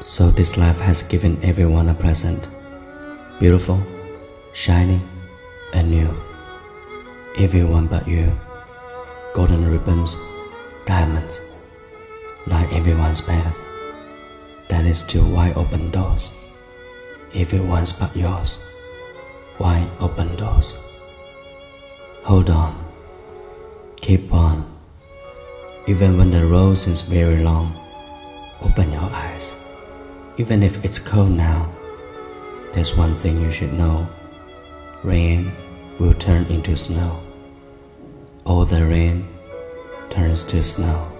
So this life has given everyone a present, beautiful, shining, and new. Everyone but you. Golden ribbons, diamonds, light everyone's path. That is still wide open doors. Everyone's but yours. Wide open doors. Hold on. Keep on. Even when the road seems very long, open your eyes. Even if it's cold now, there's one thing you should know rain will turn into snow. All the rain turns to snow.